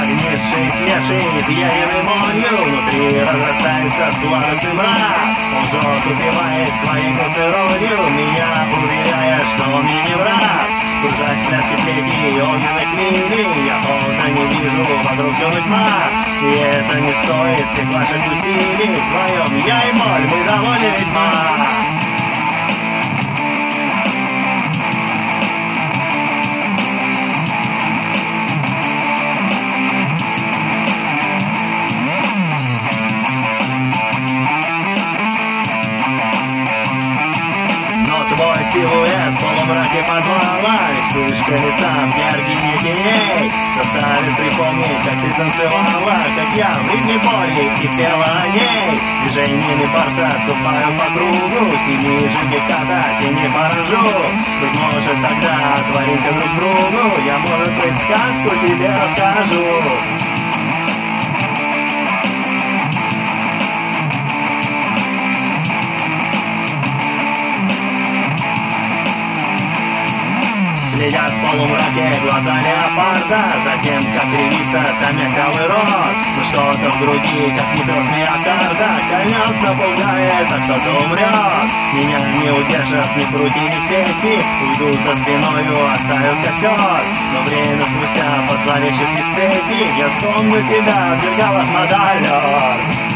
как низший слезший, изъеденный молью Внутри разрастается сладостный мрак Он жжет, убивает своей госыродью Меня уверяя, что он мне не враг. Кружась в пляске плети огненных линий Я холодно не вижу, вокруг все тьма И это не стоит всех ваших усилий. Вдвоем я и боль, мы довольны весьма силуэт в полумраке подвала И вспышка леса в яркие теней Заставит припомнить, как ты танцевала Как я в ритме боли пела о ней Движениями барса ступаю по кругу. С ними жуки кота тени поражу Быть может тогда отворимся друг другу. Я, может быть, сказку тебе расскажу Следят в полумраке глаза леопарда Затем, как кривится, томясь алый рот. Но что-то в груди, как некросный аккорда Кольнет, напугает, а кто-то умрет Меня не удержат ни прутья, ни сети Уйду за спиною, оставив костер Но время спустя под зловещей свисплети Я вспомню тебя в зеркалах Мадалер